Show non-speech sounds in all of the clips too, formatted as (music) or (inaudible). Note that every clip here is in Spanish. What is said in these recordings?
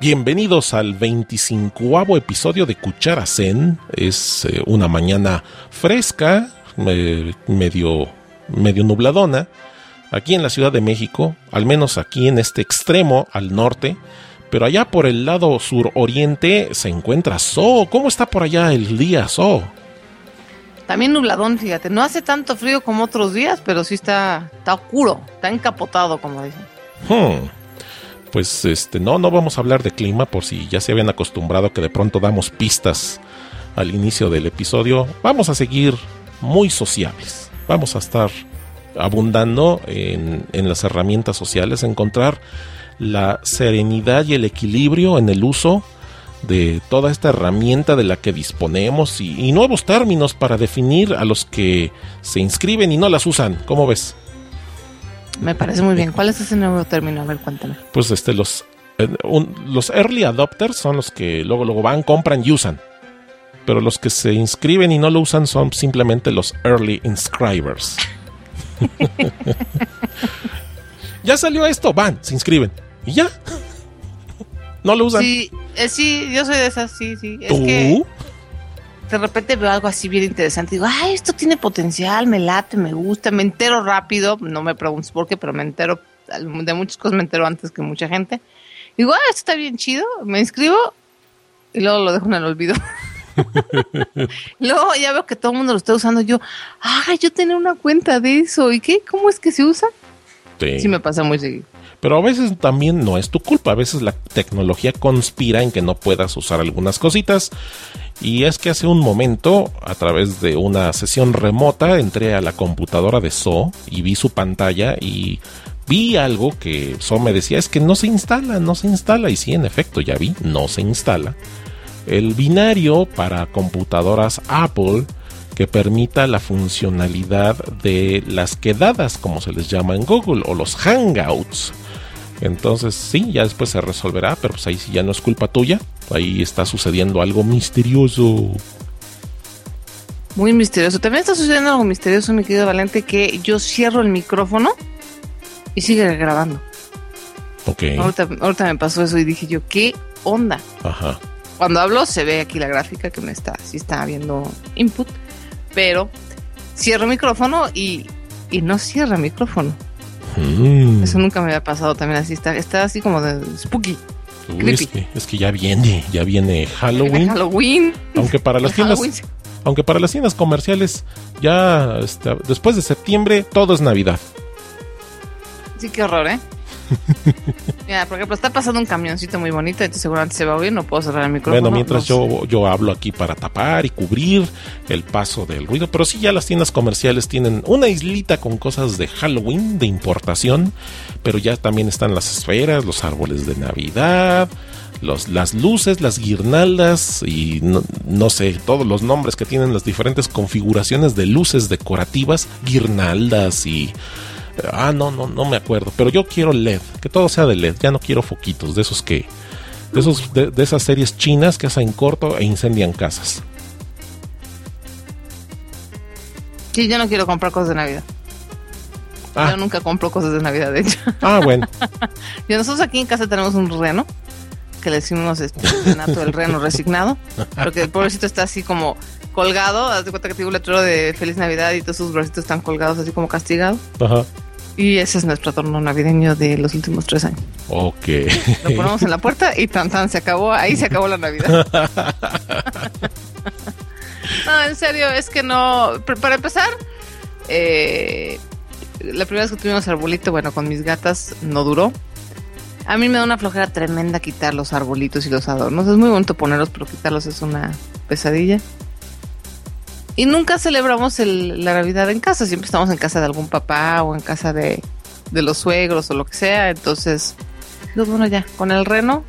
Bienvenidos al 25 episodio de Cuchara Zen. Es eh, una mañana fresca, medio, medio nubladona, aquí en la Ciudad de México, al menos aquí en este extremo al norte. Pero allá por el lado suroriente se encuentra So. ¿Cómo está por allá el día, So? También nubladón, fíjate. No hace tanto frío como otros días, pero sí está, está oscuro, está encapotado, como dicen. Hmm. Pues este, no, no vamos a hablar de clima por si ya se habían acostumbrado que de pronto damos pistas al inicio del episodio. Vamos a seguir muy sociables. Vamos a estar abundando en, en las herramientas sociales, encontrar la serenidad y el equilibrio en el uso de toda esta herramienta de la que disponemos y, nuevos términos para definir a los que se inscriben y no las usan. ¿Cómo ves? Me parece muy bien. ¿Cuál es ese nuevo término? A ver, cuéntame. Pues este, los, eh, los early adopters son los que luego, luego van, compran y usan. Pero los que se inscriben y no lo usan son simplemente los early inscribers. (laughs) ya salió esto, van, se inscriben. Y ya. (laughs) No lo usan. Sí, eh, sí, yo soy de esas, sí, sí. Es que de repente veo algo así bien interesante. Digo, ay, esto tiene potencial, me late, me gusta, me entero rápido. No me preguntes por qué, pero me entero de muchas cosas, me entero antes que mucha gente. Digo, ah, esto está bien chido, me inscribo y luego lo dejo en el olvido. (laughs) luego ya veo que todo el mundo lo está usando. Yo, ay, yo tenía una cuenta de eso. ¿Y qué? ¿Cómo es que se usa? Sí, sí me pasa muy seguido. Pero a veces también no es tu culpa, a veces la tecnología conspira en que no puedas usar algunas cositas. Y es que hace un momento, a través de una sesión remota, entré a la computadora de So y vi su pantalla y vi algo que So me decía, es que no se instala, no se instala. Y sí, en efecto, ya vi, no se instala. El binario para computadoras Apple que permita la funcionalidad de las quedadas, como se les llama en Google, o los Hangouts. Entonces, sí, ya después se resolverá, pero pues ahí sí ya no es culpa tuya. Ahí está sucediendo algo misterioso. Muy misterioso. También está sucediendo algo misterioso, mi querido Valente, que yo cierro el micrófono y sigue grabando. Ok. Ahorita, me pasó eso y dije yo, ¿qué onda? Ajá. Cuando hablo se ve aquí la gráfica que me está, sí está viendo input, pero cierro el micrófono y, y no cierra el micrófono. Mm. Eso nunca me había pasado también así. Está, está así como de spooky. es, que, ya viene, ya viene Halloween. (laughs) Halloween. Aunque para las (laughs) tiendas, aunque para las tiendas comerciales ya este, después de septiembre todo es Navidad. Sí, qué horror, ¿eh? Mira, por ejemplo, está pasando un camioncito muy bonito, entonces seguramente se va a oír, no puedo cerrar el micrófono. Bueno, mientras yo, yo hablo aquí para tapar y cubrir el paso del ruido, pero sí ya las tiendas comerciales tienen una islita con cosas de Halloween, de importación, pero ya también están las esferas, los árboles de Navidad, los, las luces, las guirnaldas y no, no, sé, todos los nombres que tienen las diferentes configuraciones de luces decorativas, guirnaldas y Ah, no, no, no me acuerdo. Pero yo quiero LED, que todo sea de LED. Ya no quiero foquitos, de esos que. De, esos, de, esas series chinas que hacen corto e incendian casas. Sí, yo no quiero comprar cosas de Navidad. Ah. Yo nunca compro cosas de Navidad, de hecho. Ah, bueno. (laughs) y nosotros aquí en casa tenemos un reno, que le decimos este, el reno resignado, porque el pobrecito está así como colgado, haz de cuenta que tengo un letrero de Feliz Navidad y todos sus bracitos están colgados así como castigados. Ajá. Y ese es nuestro adorno navideño de los últimos tres años. Ok. Lo ponemos en la puerta y tan tan se acabó, ahí se acabó la Navidad. (laughs) no, en serio, es que no. Para empezar, eh, la primera vez que tuvimos arbolito, bueno, con mis gatas no duró. A mí me da una flojera tremenda quitar los arbolitos y los adornos. Es muy bonito ponerlos, pero quitarlos es una pesadilla. Y nunca celebramos la Navidad en casa, siempre estamos en casa de algún papá o en casa de, los suegros o lo que sea. Entonces, pues bueno, ya, con el reno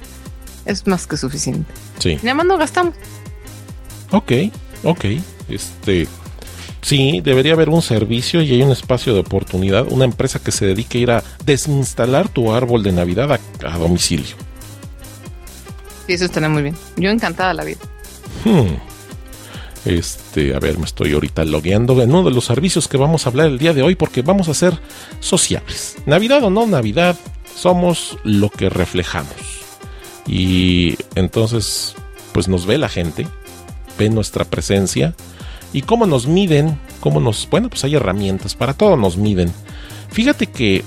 es más que suficiente. Sí. Ya más no gastamos. Ok, ok. Este. Sí, debería haber un servicio y hay un espacio de oportunidad, una empresa que se dedique a ir a desinstalar tu árbol de Navidad a, domicilio. Sí, eso estaría muy bien. Yo encantada la vida. Hmm. Este, a ver, me estoy ahorita logueando en uno de los servicios que vamos a hablar el día de hoy porque vamos a ser sociables. Navidad o no Navidad, somos lo que reflejamos. Y entonces, pues nos ve la gente, ve nuestra presencia y cómo nos miden, cómo nos, bueno, pues hay herramientas para todo, nos miden. Fíjate que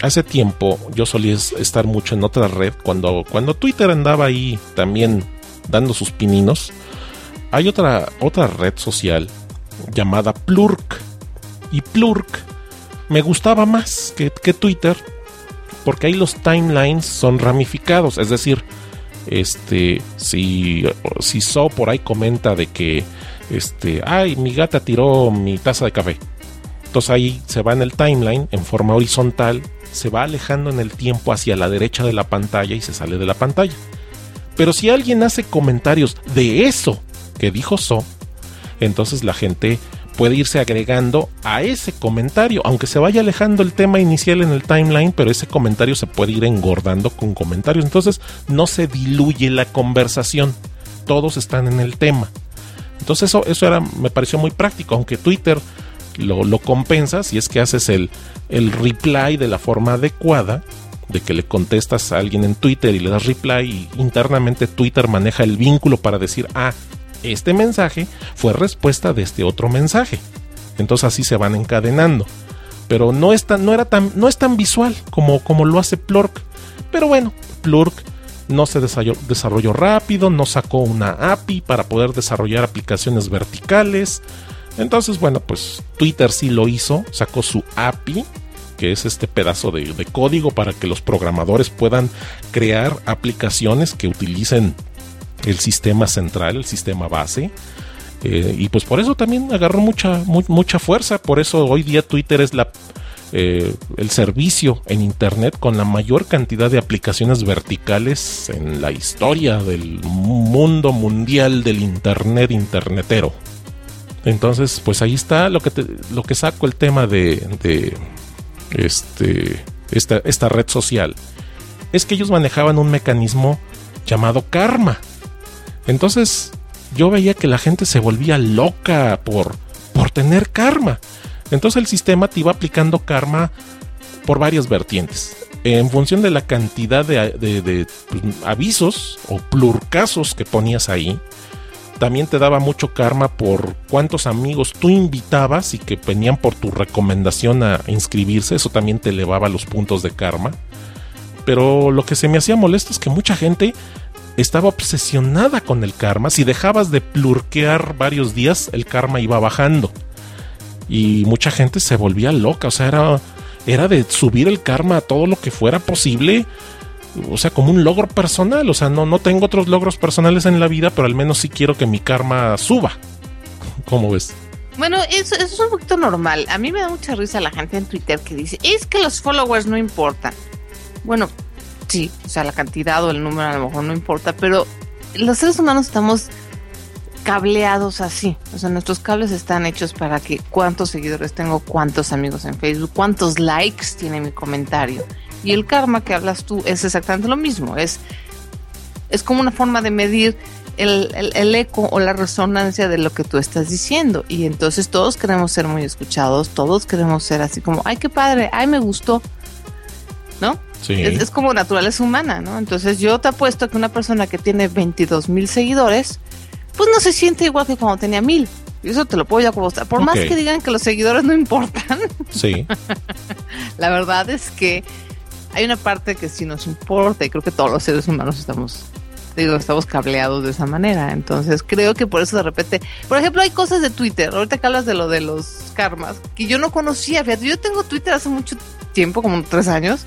hace tiempo yo solía estar mucho en otra red cuando cuando Twitter andaba ahí también dando sus pininos. Hay otra otra red social llamada Plurk y Plurk me gustaba más que, que Twitter porque ahí los timelines son ramificados, es decir, este si si So por ahí comenta de que este, ay, mi gata tiró mi taza de café. Entonces ahí se va en el timeline en forma horizontal, se va alejando en el tiempo hacia la derecha de la pantalla y se sale de la pantalla. Pero si alguien hace comentarios de eso que dijo So, entonces la gente puede irse agregando a ese comentario, aunque se vaya alejando el tema inicial en el timeline, pero ese comentario se puede ir engordando con comentarios, entonces no se diluye la conversación, todos están en el tema. Entonces eso, eso me pareció muy práctico, aunque Twitter lo, lo compensa si es que haces el, el reply de la forma adecuada, de que le contestas a alguien en Twitter y le das reply y internamente Twitter maneja el vínculo para decir, ah, este mensaje fue respuesta de este otro mensaje. Entonces así se van encadenando. Pero no es tan, no era tan, no es tan visual como, como lo hace Plurk. Pero bueno, Plurk no se desarrolló, rápido, no sacó una API para poder desarrollar aplicaciones verticales. Entonces, bueno, pues Twitter sí lo hizo, sacó su API, que es este pedazo de código para que los programadores puedan crear aplicaciones que utilicen el sistema central, el sistema base. Eh, y pues por eso también agarró mucha, mu mucha fuerza. Por eso hoy día Twitter es la, eh, el servicio en Internet con la mayor cantidad de aplicaciones verticales en la historia del mundo mundial del Internet internetero. Entonces, pues ahí está lo que, lo que saco el tema de, de este, esta, esta red social. Es que ellos manejaban un mecanismo llamado karma. Entonces yo veía que la gente se volvía loca por, por tener karma. Entonces el sistema te iba aplicando karma por varias vertientes. En función de la cantidad de, de, pues, avisos o plurcasos que ponías ahí, también te daba mucho karma por cuántos amigos tú invitabas y que venían por tu recomendación a inscribirse. Eso también te elevaba los puntos de karma. Pero lo que se me hacía molesto es que mucha gente estaba obsesionada con el karma. Si dejabas de plurquear varios días, el karma iba bajando. Y mucha gente se volvía loca. O sea, era, era de subir el karma a todo lo que fuera posible. O sea, como un logro personal. O sea, no, no tengo otros logros personales en la vida, pero al menos sí quiero que mi karma suba. ¿Cómo ves? Bueno, eso, eso, es un poquito normal. A mí me da mucha risa la gente en Twitter que dice, es que los followers no importan. Bueno, sí, o sea, la cantidad o el número a lo mejor no importa, pero los seres humanos estamos cableados así. O sea, nuestros cables están hechos para que cuántos seguidores tengo, cuántos amigos en Facebook, cuántos likes tiene mi comentario. Y el karma que hablas tú es exactamente lo mismo. Es, es como una forma de medir el, el, el, eco o la resonancia de lo que tú estás diciendo. Y entonces todos queremos ser muy escuchados, todos queremos ser así como, ay, qué padre, ay, me gustó. ¿No? Sí. Es, es, como naturaleza humana, ¿no? Entonces yo te apuesto que una persona que tiene 22 mil seguidores, pues no se siente igual que cuando tenía mil. Y eso te lo puedo ya apostar. Por okay. más que digan que los seguidores no importan. Sí. (laughs) la verdad es que hay una parte que sí nos importa y creo que todos los seres humanos estamos digo, estamos cableados de esa manera. Entonces creo que por eso de repente, por ejemplo, hay cosas de Twitter, ahorita que hablas de lo de los karmas, que yo no conocía, fíjate, yo tengo Twitter hace mucho tiempo, como tres años,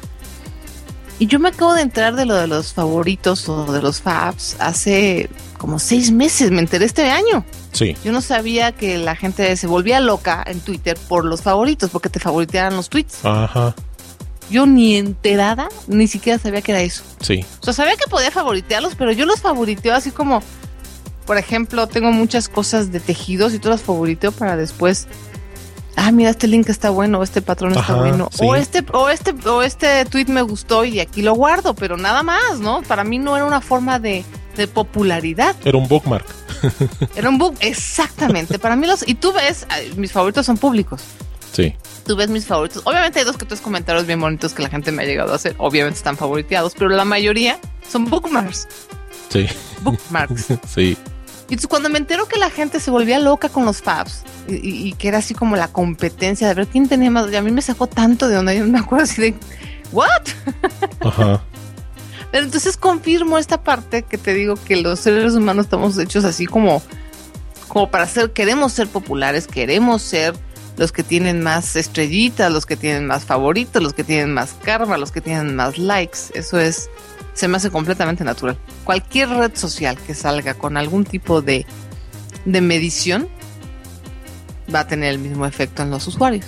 y yo me acabo de enterar de lo de los favoritos o de los faps hace como seis meses, me enteré este año. Sí. Yo no sabía que la gente se volvía loca en Twitter por los favoritos, porque te favoriteaban los tweets. Ajá. Yo ni enterada, ni siquiera sabía que era eso. Sí. O sea, sabía que podía favoritearlos, pero yo los favoriteo así como, por ejemplo, tengo muchas cosas de tejidos y todas las favoriteo para después ah, mira, este link está bueno, este patrón está Ajá, bueno, sí. o este, o este, o este tweet me gustó y aquí lo guardo, pero nada más, ¿no? Para mí no era una forma de, de popularidad. Era un bookmark. (laughs) Era un book, exactamente. Para mí los, y tú ves, mis favoritos son públicos. Sí. tú ves mis favoritos. Obviamente hay dos que tres comentarios bien bonitos que la gente me ha llegado a hacer. Obviamente están favoriteados, pero la mayoría son bookmarks. Sí. Bookmarks. (laughs) sí. Y entonces cuando me entero que la gente se volvía loca con los fabs y, y- y que era así como la competencia de ver quién tenía más, y a mí me sacó tanto de onda, yo me acuerdo así de, ¿what? (laughs) Ajá. Pero entonces confirmo esta parte que te digo que los seres humanos estamos hechos así como, como para ser, queremos ser populares, queremos ser los que tienen más estrellitas, los que tienen más favoritos, los que tienen más karma, los que tienen más likes. Eso es, se me hace completamente natural. Cualquier red social que salga con algún tipo de, de medición va a tener el mismo efecto en los usuarios.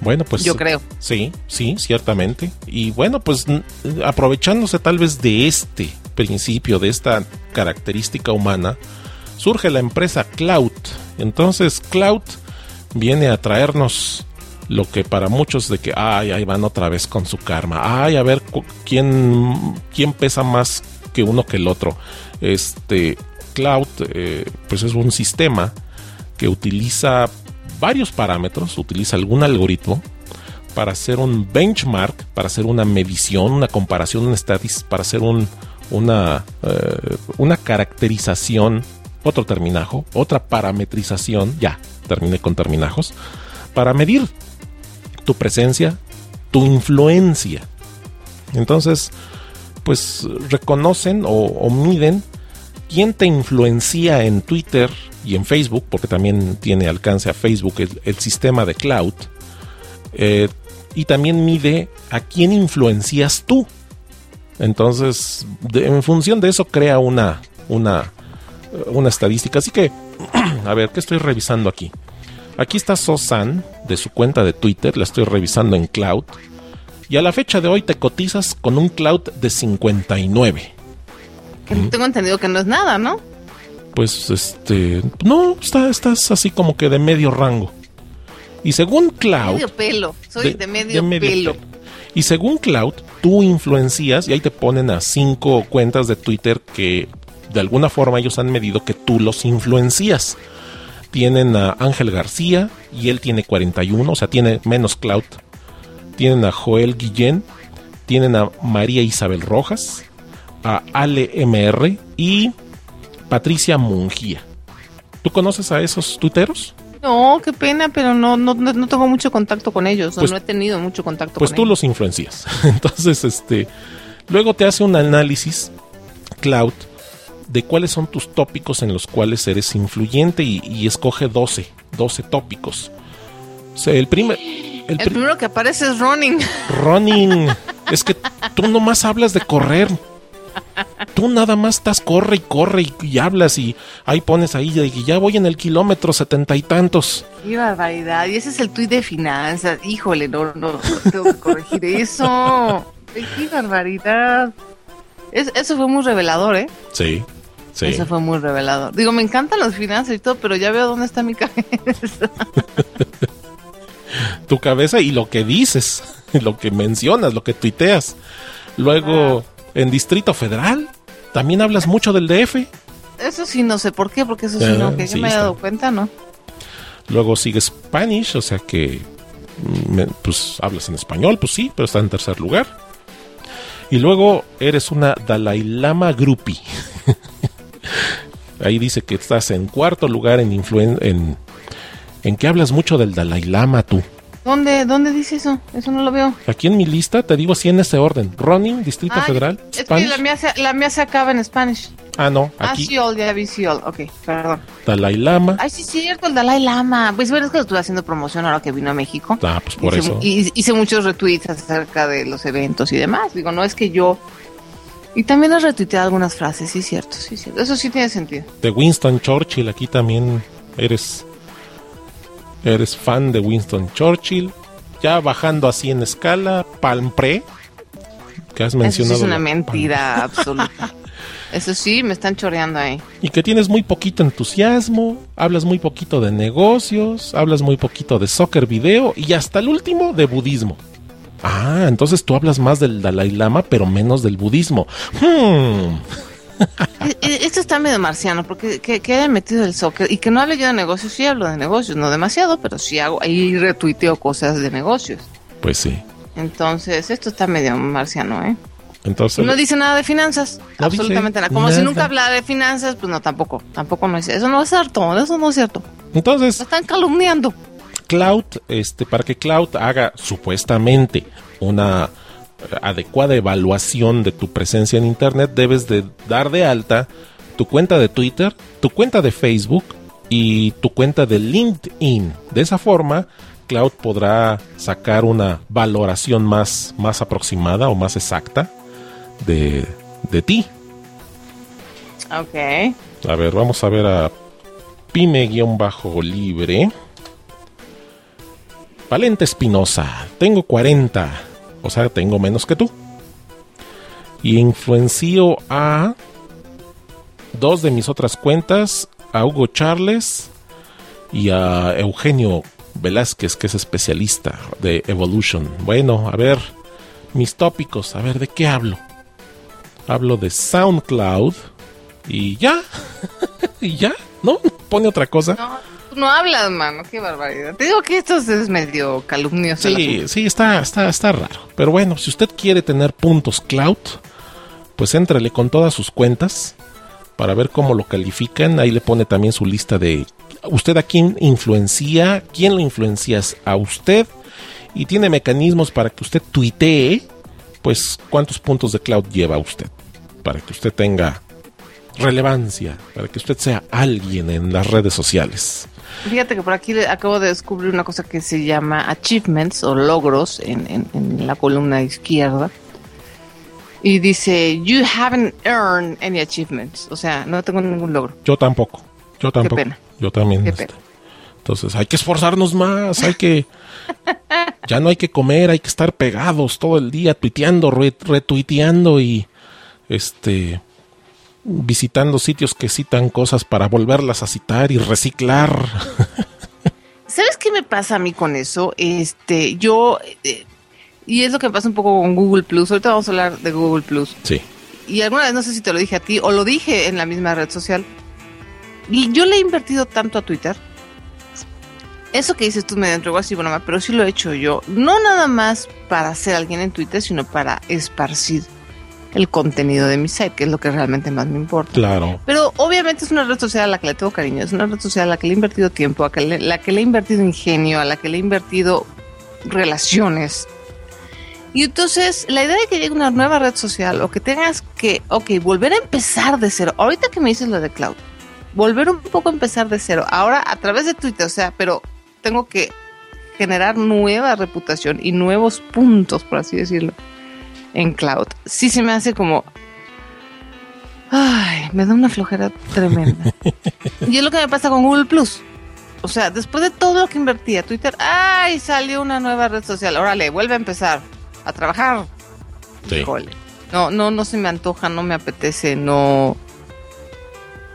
Bueno, pues. Yo creo. Sí, sí, ciertamente. Y bueno, pues aprovechándose tal vez de este principio, de esta característica humana, surge la empresa Cloud. Entonces, Cloud viene a traernos lo que para muchos de que, ay, ahí van otra vez con su karma. Ay, a ver quién, quién pesa más que uno que el otro. Este, Cloud, eh, pues es un sistema que utiliza varios parámetros, utiliza algún algoritmo para hacer un benchmark, para hacer una medición, una comparación, un statis, para hacer un, una, eh, una caracterización, otro terminajo, otra parametrización, ya, terminé con terminajos, para medir tu presencia, tu influencia. Entonces, pues reconocen o, miden quién te influencia en Twitter y en Facebook, porque también tiene alcance a Facebook el, sistema de cloud, eh, y también mide a quién influencias tú. Entonces, de- en función de eso crea una, una, una estadística. Así que, (clears throat) a ver, ¿qué estoy revisando aquí? Aquí está Sosan de su cuenta de Twitter, la estoy revisando en cloud. Y a la fecha de hoy te cotizas con un cloud de 59. Que tengo entendido que no es nada, ¿no? pues este no está, estás así como que de medio rango y según Cloud Medio pelo. Soy de, medio, de pelo. y según Cloud tú influencias y ahí te ponen a cinco cuentas de Twitter que de alguna forma ellos han medido que tú los influencias tienen a Ángel García y él tiene 41 o sea tiene menos Cloud tienen a Joel Guillén tienen a María Isabel Rojas a Ale MR y Patricia Mungía. ¿Tú conoces a esos tuiteros? No, qué pena, pero no, no, no tengo mucho contacto con ellos. o Pues- no he tenido mucho contacto Pues con tú ellos. los influencias. (laughs) Entonces, este, luego te hace un análisis, Cloud, de cuáles son tus tópicos en los cuales eres influyente y, y escoge 12, 12 tópicos. O sea, el primer... El El pri- primero que aparece es Running. running. (laughs) es que tú nomás hablas de correr. Tú nada más estás corre y corre y, y hablas y ahí pones ahí que ya voy en el kilómetro setenta y tantos. Qué barbaridad. Y ese es el tuit de finanzas. Híjole, no, no, no tengo que corregir eso. Qué barbaridad. Es- eso fue muy revelador, ¿eh? Sí, sí. Eso fue muy revelador. Digo, me encantan las finanzas y todo, pero ya veo dónde está mi (laughs) cabeza. (laughs) Tu cabeza y lo que dices, (laughs) lo que mencionas, lo que tuiteas. Luego, en Distrito Federal, también hablas mucho del DF. Eso sí, no sé por qué, porque eso sí, Ah, no, que yo me está. dado cuenta, ¿no? Luego sigue Spanish, o sea que mm, pues hablas en español, pues sí, pero está en tercer lugar. Y luego eres una Dalai Lama groupie. Ahí dice que estás en cuarto lugar en influen en en que hablas mucho del Dalai Lama tú. ¿Dónde, ¿Dónde dice eso? Eso no lo veo. Aquí en mi lista te digo así en ese orden. Running, Distrito Ah, Federal, Es que la mía, se, la mía se acaba en Spanish. Ah, no, Ah, aquí Seoul, ya vi Seoul. Ok, perdón. Dalai Lama. Ay, sí, es cierto, el Dalai Lama. Pues bueno, es que lo estuve haciendo promoción ahora que vino a México. Ah, pues por hice, eso. hice muchos retweets acerca de los eventos y demás. Digo, no es que yo. Y también he retuiteado algunas frases, sí, cierto, sí, cierto. Eso sí tiene sentido. de Winston Churchill. Aquí también eres eres fan de Winston Churchill. Ya bajando así en escala, Palm Pre, que has Eso sí mencionado. es una mentira absoluta. (laughs) Eso sí, me están choreando ahí. Y que tienes muy poquito entusiasmo, hablas muy poquito de negocios, hablas muy poquito de soccer video y hasta el último de budismo. Ah, entonces tú hablas más del Dalai Lama, pero menos del budismo. Hmm. (laughs) E- e- Esto está medio marciano, porque que, que haya metido el soccer y que no hable yo de negocios, sí hablo de negocios, no demasiado, pero sí hago, ahí retuiteo cosas de negocios. Pues sí. Entonces, esto está medio marciano, ¿eh? Entonces, No dice nada de finanzas, No absolutamente nada. Como si nunca hablara de finanzas, pues no, tampoco, tampoco no dice. Eso no es cierto, eso no es cierto. entonces Lo están calumniando. Cloud, este, para que Cloud haga supuestamente una eh, adecuada evaluación de tu presencia en Internet, debes de dar de alta tu cuenta de Twitter, tu cuenta de Facebook y tu cuenta de LinkedIn. De esa forma, Cloud podrá sacar una valoración más, más aproximada o más exacta de, de ti. Ok. A ver, vamos a ver a Pyme-libre. Valente Espinosa, tengo 40, o sea, tengo menos que tú. Y influencio a dos de mis otras cuentas, a Hugo Charles y a Eugenio Velázquez, que es especialista de Evolution. Bueno, a ver, mis tópicos, a ver, ¿de qué hablo? Hablo de SoundCloud y ya, (laughs) y ya, ¿no? Pone otra cosa. No hablas, mano, qué barbaridad. Te digo que esto es medio calumnioso. Sí, sí, está, está, está raro. Pero bueno, si usted quiere tener puntos cloud, pues éntrele con todas sus cuentas para ver cómo lo califican. Ahí le pone también su lista de usted a quién influencia, quién lo influencias a usted y tiene mecanismos para que usted tuitee, pues cuántos puntos de cloud lleva usted, para que usted tenga relevancia, para que usted sea alguien en las redes sociales. Fíjate que por aquí acabo de descubrir una cosa que se llama achievements o logros en, en- en la columna izquierda. Y dice, you haven't earned any achievements. O sea, no tengo ningún logro. Yo tampoco. Yo tampoco. pena. Yo también. Qué este, pena. Entonces hay que esforzarnos más, hay que... (laughs) ya no hay que comer, hay que estar pegados todo el día, tuiteando, re- retuiteando y este visitando sitios que citan cosas para volverlas a citar y reciclar. (laughs) ¿Sabes qué me pasa a mí con eso? Este, yo, eh, y es lo que me pasa un poco con Google Plus. Ahorita vamos a hablar de Google Plus. sí. Y alguna vez no sé si te lo dije a ti o lo dije en la misma red social. Y yo le he invertido tanto a Twitter. Eso que dices tú me entregó así, bueno, pero sí lo he hecho yo. No nada más para ser alguien en Twitter, sino para esparcir el contenido de mi site, que es lo que realmente más me importa. Claro. Pero obviamente es una red social a la que le tengo cariño, es una red social a la que le he invertido tiempo, a la que le he invertido ingenio, a la que le he invertido relaciones. Y entonces la idea de que llegue una nueva red social o que tengas que, ok, volver a empezar de cero, ahorita que me dices lo de cloud, volver un poco a empezar de cero, ahora a través de Twitter, o sea, pero tengo que generar nueva reputación y nuevos puntos, por así decirlo, en cloud. Sí se me hace como, Ay, me da una flojera tremenda. (laughs) y es lo que me pasa con Google Plus. O sea, después de todo lo que invertí a Twitter, ¡ay! Salió una nueva red social. Órale, vuelve a empezar a trabajar. Sí. Híjole. No, no, no se me antoja, no me apetece, no.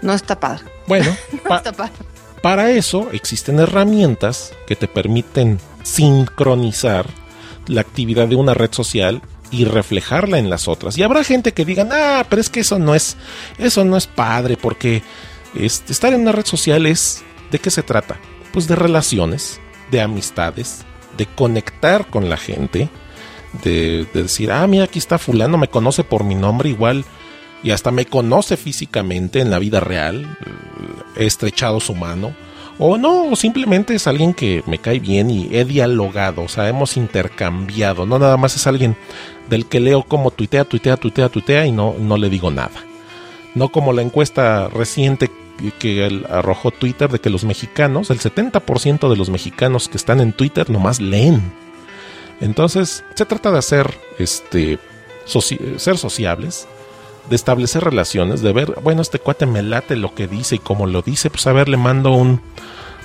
No está padre. Bueno, (laughs) No está padre. Para eso existen herramientas que te permiten sincronizar la actividad de una red social y reflejarla en las otras. Y habrá gente que digan, ah, pero es que eso no es, eso no es padre, porque este, estar en una red social es, ¿de qué se trata? Pues de relaciones, de amistades, de conectar con la gente, de, de decir, ah, mira, aquí está fulano, me conoce por mi nombre igual, y hasta me conoce físicamente en la vida real, he estrechado su mano. O no, o simplemente es alguien que me cae bien y he dialogado, o sea, hemos intercambiado. No nada más es alguien del que leo como tuitea, tuitea, tuitea, tuitea y no, no le digo nada. No como la encuesta reciente que- arrojó Twitter de que los mexicanos, el 70% de los mexicanos que están en Twitter nomás leen. Entonces, se trata de hacer, este, ser sociables, de establecer relaciones, de ver, bueno, este cuate me late lo que dice y como lo dice, pues a ver, le mando un,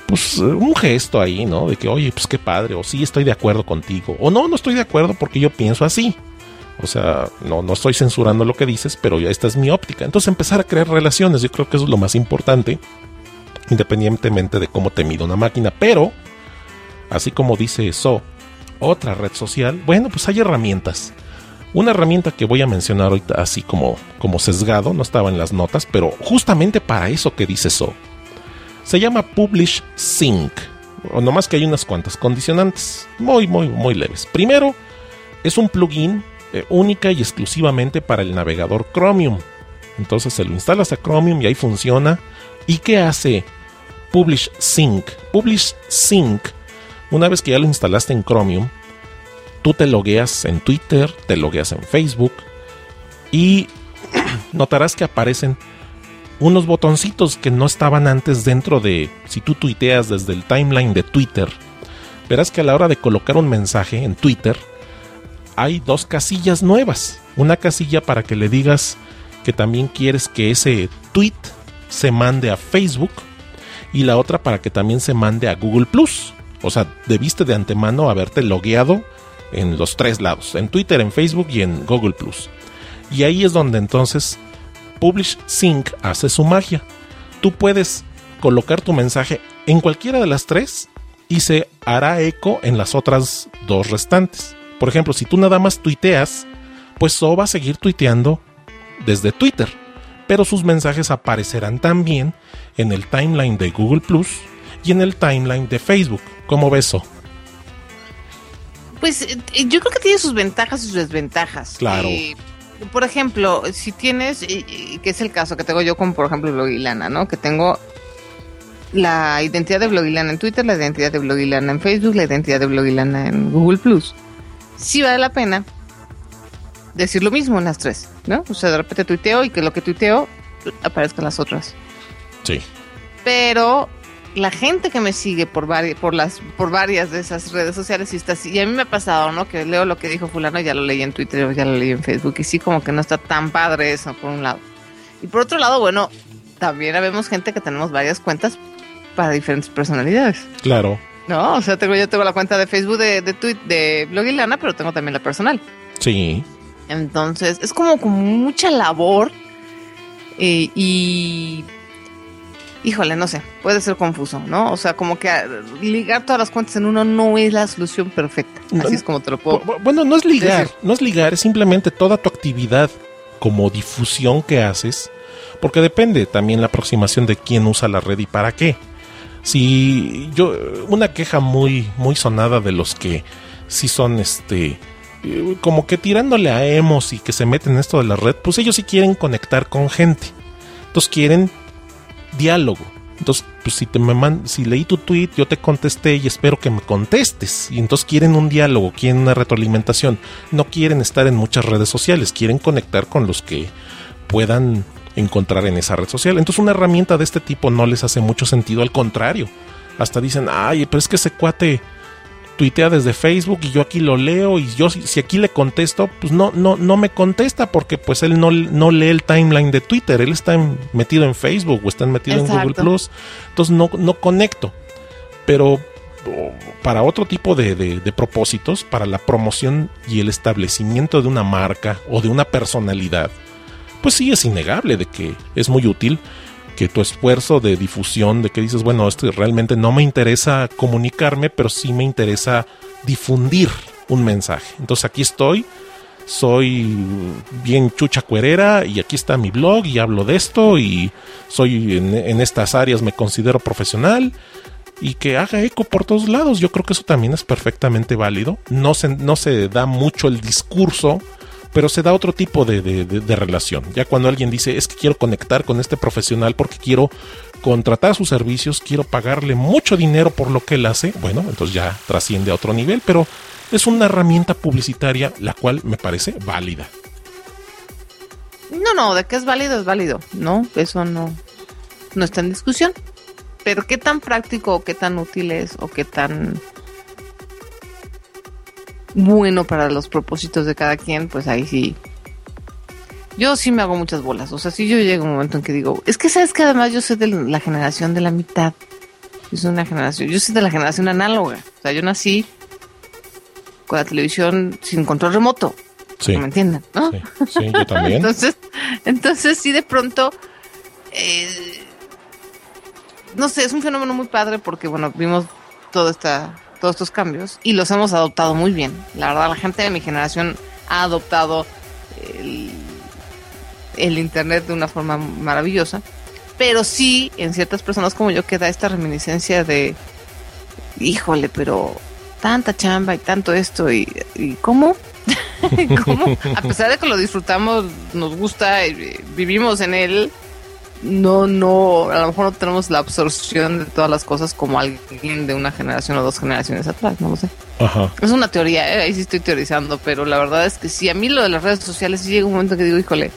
pues un gesto ahí, ¿no? De que, oye, pues qué padre, o sí estoy de acuerdo contigo, o no, no estoy de acuerdo porque yo pienso así. O sea, no, no estoy censurando lo que dices, pero esta es mi óptica. Entonces empezar a crear relaciones, yo creo que eso es lo más importante, independientemente de cómo te mide una máquina. Pero, así como dice eso, otra red social, bueno, pues hay herramientas Una herramienta que voy a mencionar ahorita así como, como sesgado, no estaba en las notas, pero justamente para eso que dice So. Se llama Publish Sync. O nomás que hay unas cuantas condicionantes muy, muy, muy leves. Primero, es un plugin eh, única y exclusivamente para el navegador Chromium. Entonces se lo instalas a Chromium y ahí funciona. ¿Y qué hace Publish Sync? Publish Sync, una vez que ya lo instalaste en Chromium, tú te logueas en Twitter, te logueas en Facebook y (clears throat) notarás que aparecen unos botoncitos que no estaban antes dentro de, si tú tuiteas desde el timeline de Twitter, verás que a la hora de colocar un mensaje en Twitter, hay dos casillas nuevas. Una casilla para que le digas que también quieres que ese tweet se mande a Facebook y la otra para que también se mande a Google Plus. O sea, debiste de antemano haberte logueado en los tres lados, en Twitter, en Facebook y en Google Plus. Y ahí es donde entonces Publish Sync hace su magia. Tú puedes colocar tu mensaje en cualquiera de las tres y se hará eco en las otras dos restantes. Por ejemplo, si tú nada más tuiteas, pues So va a seguir tuiteando desde Twitter, pero sus mensajes aparecerán también en el timeline de Google Plus y en el timeline de Facebook. ¿Cómo ves? Pues eh, yo creo que tiene sus ventajas y sus desventajas. Claro. Eh, por ejemplo, si tienes, que es el caso que tengo yo con, por ejemplo, Blogilana, ¿no? Que tengo la identidad de Blogilana en Twitter, la identidad de Blogilana en Facebook, la identidad de Blogilana en Google Plus. Sí vale la pena decir lo mismo en las tres, ¿no? O sea, de repente tuiteo y que lo que tuiteo aparezca en las otras. Sí. Pero la gente que me sigue por varias, por las, por varias de esas redes sociales y está así. Y a mí me ha pasado, ¿no? Que leo lo que dijo fulano, ya lo leí en Twitter, ya lo leí en Facebook, y sí como que no está tan padre eso, por un lado. Y por otro lado, bueno, también habemos gente que tenemos varias cuentas para diferentes personalidades. Claro. No, o sea, tengo, yo tengo la cuenta de Facebook de, de tweet de Blogilana, pero tengo también la personal. Sí. Entonces, es como, como mucha labor eh, y híjole, no sé, puede ser confuso, ¿no? O sea, como que ah, ligar todas las cuentas en uno no es la solución perfecta. Así es como te lo puedo. Bueno, no es ligar, no es ligar, es simplemente toda tu actividad como difusión que haces, porque depende también la aproximación de quién usa la red y para qué. Si yo, una queja muy, muy sonada de los que sí son este eh, como que tirándole a emos y que se meten en esto de la red, pues ellos sí quieren conectar con gente. Entonces quieren diálogo. Entonces, pues si te me man, si leí tu tweet, yo te contesté y espero que me contestes. Y entonces quieren un diálogo, quieren una retroalimentación. No quieren estar en muchas redes sociales, quieren conectar con los que puedan encontrar en esa red social. Entonces, una herramienta de este tipo no les hace mucho sentido, al contrario. Hasta dicen, ay, pero es que ese cuate tuitea desde Facebook y yo aquí lo leo y yo si, aquí le contesto, pues no, no, no me contesta porque pues él no, no lee el timeline de Twitter, él está metido en Facebook o está metido en Google Plus, entonces no, no conecto. Pero para otro tipo de, de, propósitos, para la promoción y el establecimiento de una marca o de una personalidad, pues sí es innegable de que es muy útil que tu esfuerzo de difusión, de que dices, bueno, esto realmente no me interesa comunicarme, pero sí me interesa difundir un mensaje. Entonces aquí estoy, soy bien chucha cuerera y aquí está mi blog y hablo de esto y soy en, estas áreas me considero profesional y que haga eco por todos lados. Yo creo que eso también es perfectamente válido. No se, no se da mucho el discurso pero se da otro tipo de, de, relación. Ya cuando alguien dice, es que quiero conectar con este profesional porque quiero contratar sus servicios, quiero pagarle mucho dinero por lo que él hace, bueno, entonces ya trasciende a otro nivel, pero es una herramienta publicitaria la cual me parece válida. No, no, de que es válido, es válido, ¿no? Eso no, no está en discusión. Pero qué tan práctico o qué tan útil es o qué tan bueno para los propósitos de cada quien, pues ahí sí. Yo sí me hago muchas bolas. O sea, si yo llego a un momento en que digo, es que sabes que además yo soy de la generación de la mitad. Yo soy una generación, yo soy de la generación análoga. O sea, yo nací con la televisión sin control remoto. Sí. ¿Me entienden? ¿no? Sí, yo también. (laughs) entonces, entonces sí de pronto eh, no sé, es un fenómeno muy padre porque bueno, vimos toda esta todos estos cambios y los hemos adoptado muy bien. La verdad, la gente de mi generación ha adoptado el, Internet de una forma maravillosa, pero sí en ciertas personas como yo queda esta reminiscencia de, híjole, pero tanta chamba y tanto esto y, y cómo, (laughs) ¿Cómo? a pesar de que lo disfrutamos, nos gusta, eh, vivimos en él, no, no, a lo mejor no tenemos la absorción de todas las cosas como alguien de una generación o dos generaciones atrás, no lo sé. Ajá. Es una teoría, ¿eh? ahí sí estoy teorizando, pero la verdad es que sí, a mí lo de las redes sociales sí llega un momento que digo, híjole,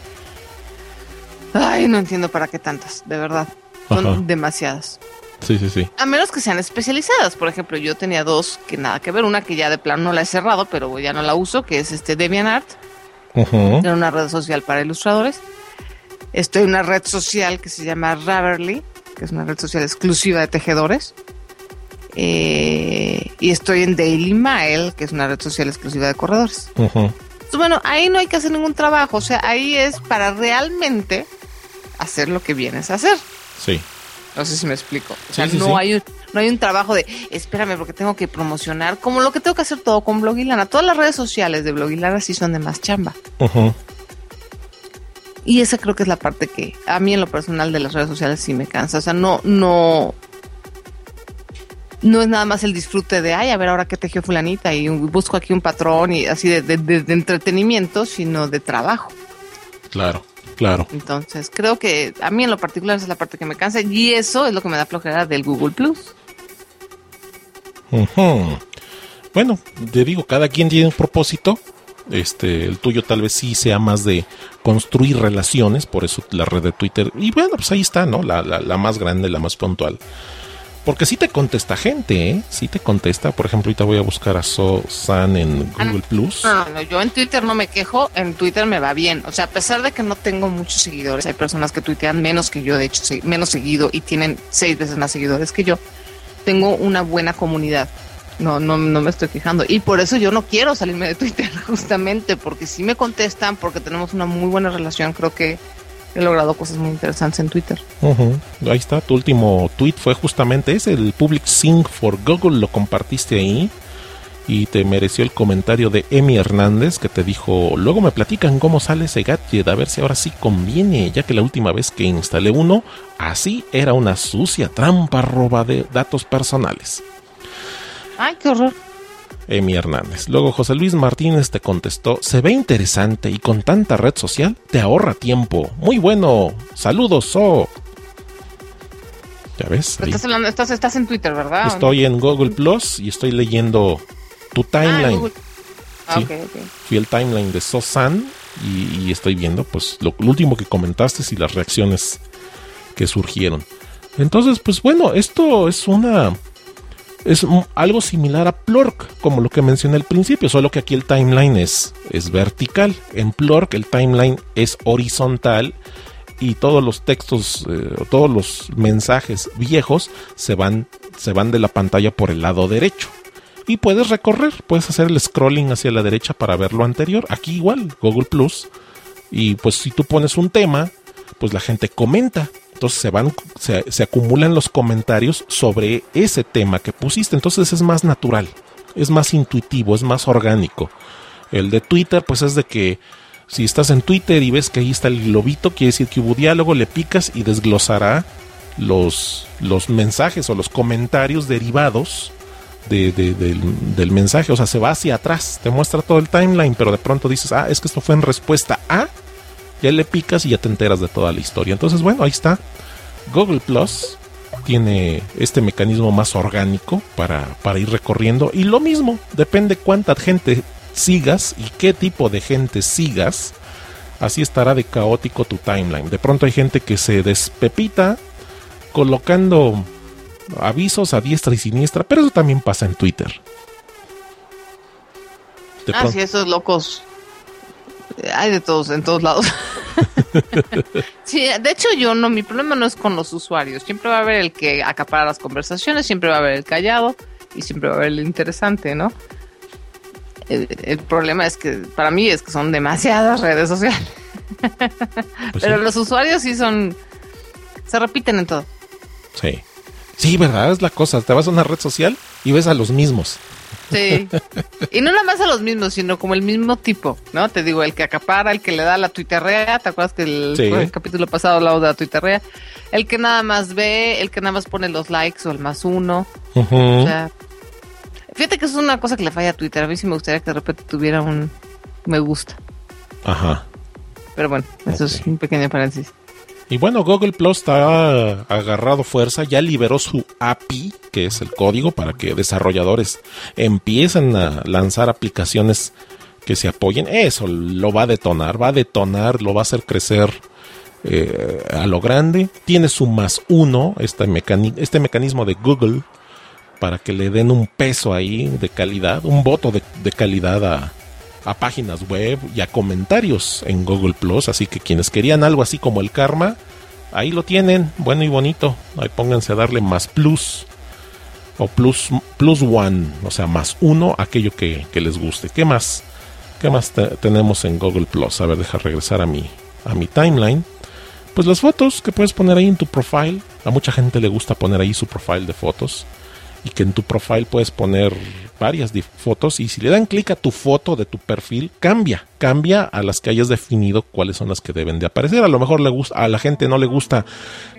ay, no entiendo para qué tantas, de verdad, son Ajá. demasiadas. Sí, sí, sí. A menos que sean especializadas. Por ejemplo, yo tenía dos que nada que ver. Una que ya de plano no la he cerrado, pero ya no la uso, que es este DeviantArt. Ujú. Era una red social para ilustradores. Estoy en una red social que se llama Ravelry, que es una red social exclusiva de tejedores. Eh, y estoy en Daily Mail, que es una red social exclusiva de corredores. Entonces, bueno, ahí no hay que hacer ningún trabajo. O sea, ahí es para realmente hacer lo que vienes a hacer. Sí. No sé si me explico. O sea, Sí, sí, no, sí. Hay un, no hay un trabajo de, espérame, porque tengo que promocionar, como lo que tengo que hacer todo con Blogilana. Todas las redes sociales de Blogilana sí son de más chamba. Ujú. Y esa creo que es la parte que a mí en lo personal de las redes sociales sí me cansa. O sea, no, no, no es nada más el disfrute de, ay, a ver ahora qué tejió fulanita y un- busco aquí un patrón y así de, de- de- de entretenimiento, sino de trabajo. Claro, claro. Entonces, creo que a mí en lo particular esa es la parte que me cansa y eso es lo que me da flojera del Google Plus. Ujú. Bueno, te digo, cada quien tiene un propósito. Este, el tuyo tal vez sí sea más de construir relaciones, por eso la red de Twitter. Y bueno, pues ahí está, ¿no? La, la, la más grande, la más puntual. Porque sí te contesta gente, ¿eh? Sí te contesta. Por ejemplo, ahorita voy a buscar a So San en Google Plus. No, no, yo en Twitter no me quejo, en Twitter me va bien. O sea, a pesar de que no tengo muchos seguidores, hay personas que tuitean menos que yo, de hecho, menos seguido y tienen seis veces más seguidores que yo. Tengo una buena comunidad. No, no, no me estoy quejando. Y por eso yo no quiero salirme de Twitter, (laughs) justamente, porque si me contestan, porque tenemos una muy buena relación, creo que he logrado cosas muy interesantes en Twitter. Ahí está, tu último tweet fue justamente ese, el Public Sync for Google, lo compartiste ahí y te mereció el comentario de Emi Hernández que te dijo, luego me platican cómo sale ese gadget, a ver si ahora sí conviene, ya que la última vez que instalé uno, así era una sucia trampa roba de datos personales. Ay, qué horror. Emi Hernández. Luego José Luis Martínez te contestó, se ve interesante y con tanta red social te ahorra tiempo. Muy bueno. Saludos, So. Ya ves. Estás hablando, estás, estás en Twitter, ¿verdad? Estoy en Google Plus y estoy leyendo tu Ah, timeline. Google. Ah, Sí. Fui el timeline de Sosan y, y estoy viendo pues lo, lo último que comentaste y las reacciones que surgieron. Entonces, pues bueno, esto es una es algo similar a Plurk, como lo que mencioné al principio, solo que aquí el timeline es, es vertical. En Plurk el timeline es horizontal y todos los textos, eh, todos los mensajes viejos se van, se van de la pantalla por el lado derecho. Y puedes recorrer, puedes hacer el scrolling hacia la derecha para ver lo anterior. Aquí igual, Google Plus. Y pues si tú pones un tema, pues la gente comenta. Entonces se van, se, acumulan los comentarios sobre ese tema que pusiste. Entonces es más natural, es más intuitivo, es más orgánico. El de Twitter, pues es de que si estás en Twitter y ves que ahí está el globito, quiere decir que hubo diálogo, le picas y desglosará los, los mensajes o los comentarios derivados de- de- del, del mensaje. O sea, se va hacia atrás, te muestra todo el timeline, pero de pronto dices, ah, es que esto fue en respuesta a. Ya le picas y ya te enteras de toda la historia. Entonces, bueno, ahí está. Google Plus tiene este mecanismo más orgánico para, para ir recorriendo. Y lo mismo, depende cuánta gente sigas y qué tipo de gente sigas. Así estará de caótico tu timeline. De pronto hay gente que se despepita colocando avisos a diestra y siniestra, pero eso también pasa en Twitter. De Ah, sí, esos locos. Hay de todos, en todos lados. (laughs) sí, de hecho yo no, mi problema no es con los usuarios. Siempre va a haber el que acapara las conversaciones, siempre va a haber el callado y siempre va a haber el interesante, ¿no? El, el problema es que para mí es que son demasiadas redes sociales. pues Pero sí. los usuarios sí son... Se repiten en todo. Sí. Sí, ¿verdad? Es la cosa. Te vas a una red social y ves a los mismos. Sí. Y no nada más a los mismos, sino como el mismo tipo, ¿no? Te digo, el que acapara, el que le da la twitterrea, ¿te acuerdas que el, capítulo pasado hablaba de la? El que nada más ve, el que nada más pone los likes o el más uno. O sea, fíjate que eso es una cosa que le falla a Twitter. A mí sí me gustaría que de repente tuviera un me gusta. Ajá. Pero bueno, eso es un pequeño paréntesis. Y bueno, Google Plus está agarrado fuerza, ya liberó su API, que es el código para que desarrolladores empiecen a lanzar aplicaciones que se apoyen. Eso lo va a detonar, va a detonar, lo va a hacer crecer eh, a lo grande. Tiene su más uno, este, este mecanismo de Google, para que le den un peso ahí de calidad, un voto de calidad a, a páginas web y a comentarios en Google Plus. Así que quienes querían algo así como el karma, ahí lo tienen, bueno y bonito. Ahí pónganse a darle más plus o plus, plus one, o sea, más uno, aquello que, les guste. ¿Qué más? ¿Qué más tenemos en Google Plus? A ver, deja regresar a mi, a mi timeline. Pues las fotos que puedes poner ahí en tu profile. A mucha gente le gusta poner ahí su profile de fotos y que en tu profile puedes poner varias fotos y si le dan clic a tu foto de tu perfil, cambia, cambia a las que hayas definido cuáles son las que deben de aparecer. A lo mejor le gusta, a la gente no le gusta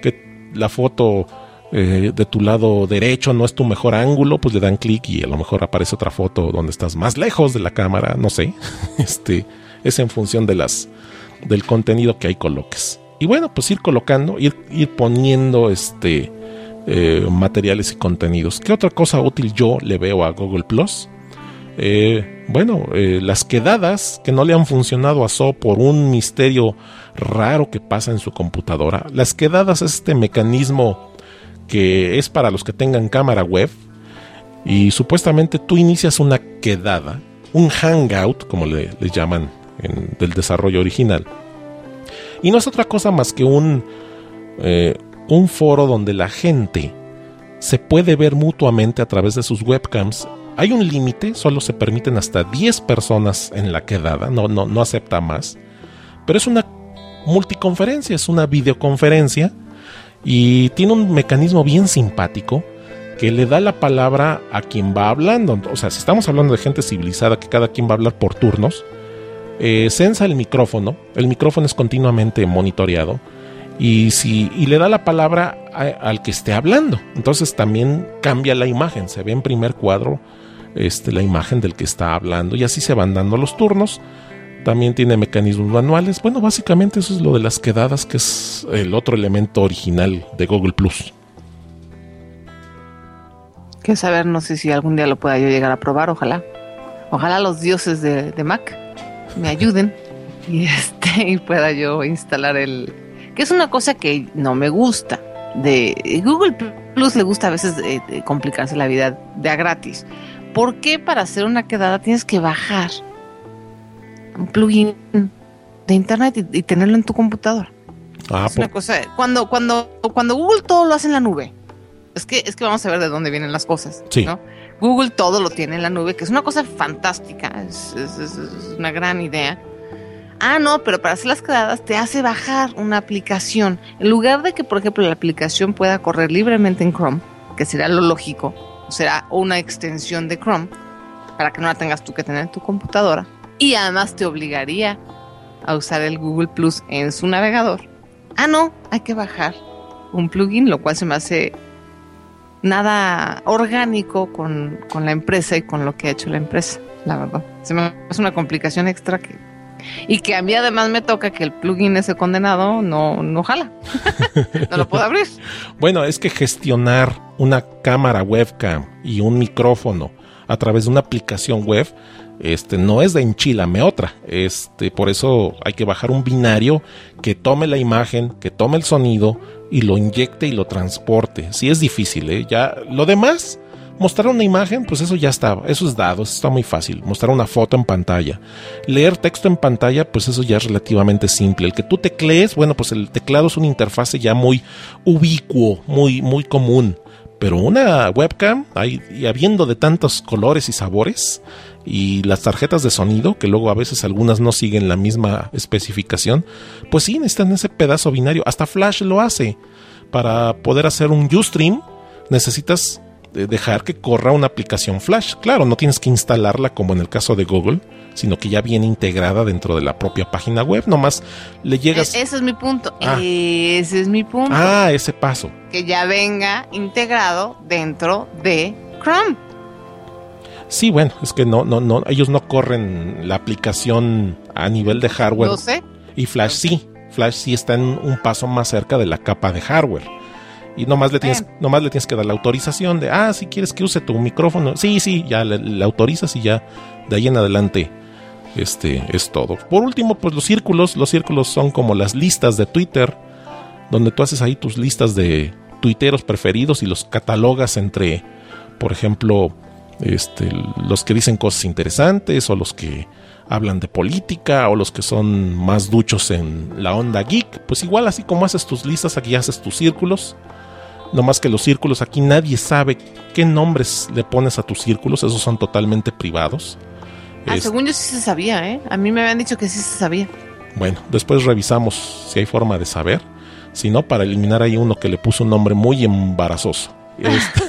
que la foto eh, de tu lado derecho no es tu mejor ángulo, pues le dan clic y a lo mejor aparece otra foto donde estás más lejos de la cámara, no sé. (laughs) Este es en función de las del contenido que ahí coloques. Y bueno, pues ir colocando, ir, ir poniendo este eh, materiales y contenidos. ¿Qué otra cosa útil yo le veo a Google Plus? Eh, bueno, eh, las quedadas que no le han funcionado a So por un misterio raro que pasa en su computadora. Las quedadas es este mecanismo que es para los que tengan cámara web y supuestamente tú inicias una quedada, un hangout, como le, llaman del desarrollo original. Y no es otra cosa más que un, un foro donde la gente se puede ver mutuamente a través de sus webcams. Hay un límite, solo se permiten hasta 10 personas en la quedada, no, no, no acepta más. Pero es una multiconferencia, es una videoconferencia y tiene un mecanismo bien simpático que le da la palabra a quien va hablando. O sea, si estamos hablando de gente civilizada que cada quien va a hablar por turnos, eh, el micrófono, el micrófono es continuamente monitoreado y si y le da la palabra al que esté hablando. Entonces también cambia la imagen, se ve en primer cuadro este, la imagen del que está hablando y así se van dando los turnos. También tiene mecanismos manuales. Bueno, básicamente eso es lo de las quedadas, que es el otro elemento original de Google Plus. Que saber, no sé si algún día lo pueda yo llegar a probar, ojalá. Ojalá los dioses de, de Mac me ayuden y, (laughs) este, y pueda yo instalar el, que es una cosa que no me gusta. De Google Plus le gusta a veces eh, complicarse la vida de a gratis. ¿Por qué para hacer una quedada tienes que bajar un plugin de internet y, tenerlo en tu computadora? Ah, es una cosa. Cuando, cuando, cuando Google todo lo hace en la nube, es que, es que vamos a ver de dónde vienen las cosas. Google todo lo tiene en la nube, que es una cosa fantástica, es una gran idea Ah, no, pero para hacer las quedadas te hace bajar una aplicación. En lugar de que, por ejemplo, la aplicación pueda correr libremente en Chrome, que será lo lógico, será una extensión de Chrome, para que no la tengas tú que tener en tu computadora, y además te obligaría a usar el Google Plus en su navegador. Ah, no, hay que bajar un plugin, lo cual se me hace nada orgánico con, con la empresa y con lo que ha hecho la empresa, la verdad. Se me hace una complicación extra que y que a mí además me toca que el plugin ese condenado no, no jala. (laughs) no lo puedo abrir. Bueno, es que gestionar una cámara webcam y un micrófono a través de una aplicación web este no es de enchilame otra. Este, por eso hay que bajar un binario que tome la imagen, que tome el sonido y lo inyecte y lo transporte. Sí es difícil, ¿eh? Ya lo demás Mostrar una imagen, pues eso ya está, eso es dado, eso está muy fácil. Mostrar una foto en pantalla. Leer texto en pantalla, pues eso ya es relativamente simple. El que tú teclees, bueno, pues el teclado es una interfase ya muy ubicuo, muy, muy común. Pero una webcam, y habiendo de tantos colores y sabores, y las tarjetas de sonido, que luego a veces algunas no siguen la misma especificación, pues sí necesitan ese pedazo binario. Hasta Flash lo hace. Para poder hacer un Ustream, necesitas dejar que corra una aplicación Flash. Claro, no tienes que instalarla como en el caso de Google, sino que ya viene integrada dentro de la propia página web. Nomás le llegas. E- ese es mi punto. Ah. Ese es mi punto. Ah, ese paso. Que ya venga integrado dentro de Chrome. Sí, bueno, es que no, no, no, ellos no corren la aplicación a nivel de hardware. No sé. Y Flash sí. Flash sí está en un paso más cerca de la capa de hardware. Y nomás le tienes, nomás le tienes que dar la autorización de, ah, si quieres que use tu micrófono. Sí, sí, ya le, le autorizas y ya de ahí en adelante este es todo. Por último, pues los círculos, los círculos son como las listas de Twitter, donde tú haces ahí tus listas de tuiteros preferidos y los catalogas entre, por ejemplo, este, los que dicen cosas interesantes o los que hablan de política o los que son más duchos en la onda geek. Pues igual así como haces tus listas, aquí haces tus círculos. No más que los círculos, aquí nadie sabe qué nombres le pones a tus círculos, esos son totalmente privados. Ah, Es- según yo sí se sabía, ¿eh? A mí me habían dicho que sí se sabía. bueno, después revisamos si hay forma de saber. Si no, para eliminar hay uno que le puso un nombre muy embarazoso. Este,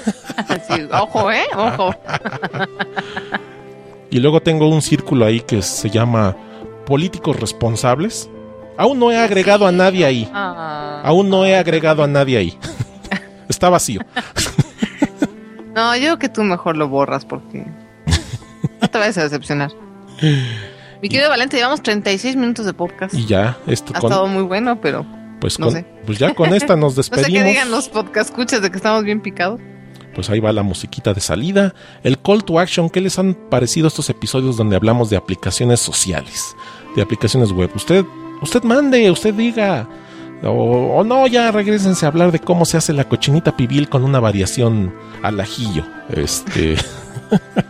(laughs) Sí, ojo, ¿eh? Ojo. (laughs) y luego tengo un círculo ahí que se llama Políticos Responsables. Aún no he agregado a nadie ahí. Ah. Aún no he agregado a nadie ahí. (laughs) Está vacío. No, yo creo que tú mejor lo borras porque no te vayas a decepcionar. Mi querido Valente, llevamos 36 minutos de podcast. Y ya, esto Ha con, estado muy bueno, pero pues, no con- sé. pues ya con esta nos (laughs) no sé qué despedimos. digan los podcast escuchas de que estamos bien picados. Pues ahí va la musiquita de salida. El call to action, ¿qué les han parecido estos episodios donde hablamos de aplicaciones sociales, de aplicaciones web? Usted, usted mande, usted diga. O, o no, ya regresense a hablar de cómo se hace la cochinita pibil con una variación al ajillo. Este.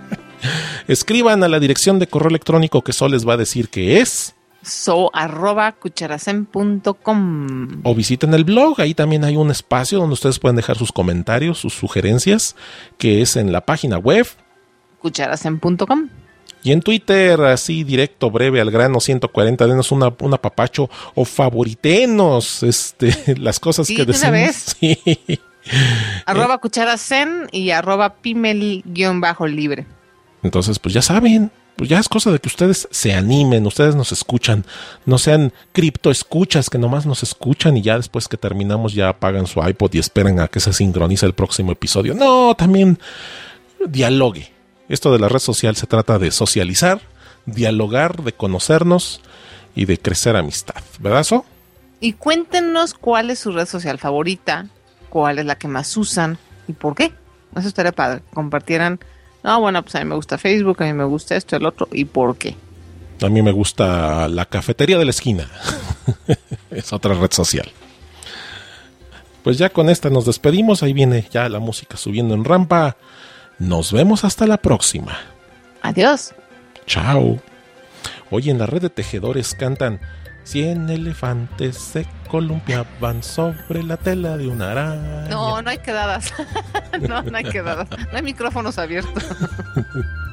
(laughs) Escriban a la dirección de correo electrónico que Sol les va a decir que es. So arroba cucharacen.com. O visiten el blog, ahí también hay un espacio donde ustedes pueden dejar sus comentarios, sus sugerencias, que es en la página web Cucharacen.com. Y en Twitter, así directo, breve, al grano, 140, denos una, un apapacho o favoritenos este, (laughs) las cosas Sí, que decimos. vez. Sí. (laughs) Arroba cucharacen y arroba pimel-libre. Entonces, pues ya saben, pues ya es cosa de que ustedes se animen, ustedes nos escuchan, no sean cripto escuchas que nomás nos escuchan y ya después que terminamos ya apagan su iPod y esperan a que se sincronice el próximo episodio. No, también dialogue. Esto de la red social se trata de socializar, dialogar, de conocernos y de crecer amistad, ¿verdad, So? Y cuéntenos cuál es su red social favorita, cuál es la que más usan y por qué. Eso estaría padre. Compartieran. No, bueno, pues a mí me gusta Facebook, a mí me gusta esto, el otro y por qué. A mí me gusta la cafetería de la esquina. (laughs) es otra red social. Pues ya con esta nos despedimos. Ahí viene ya la música subiendo en rampa. Nos vemos hasta la próxima. Adiós. Chao. Hoy en la red de tejedores cantan Cien elefantes se columpiaban sobre la tela de una araña. No, no hay quedadas. (laughs) no, no hay quedadas. No hay micrófonos abiertos. (laughs)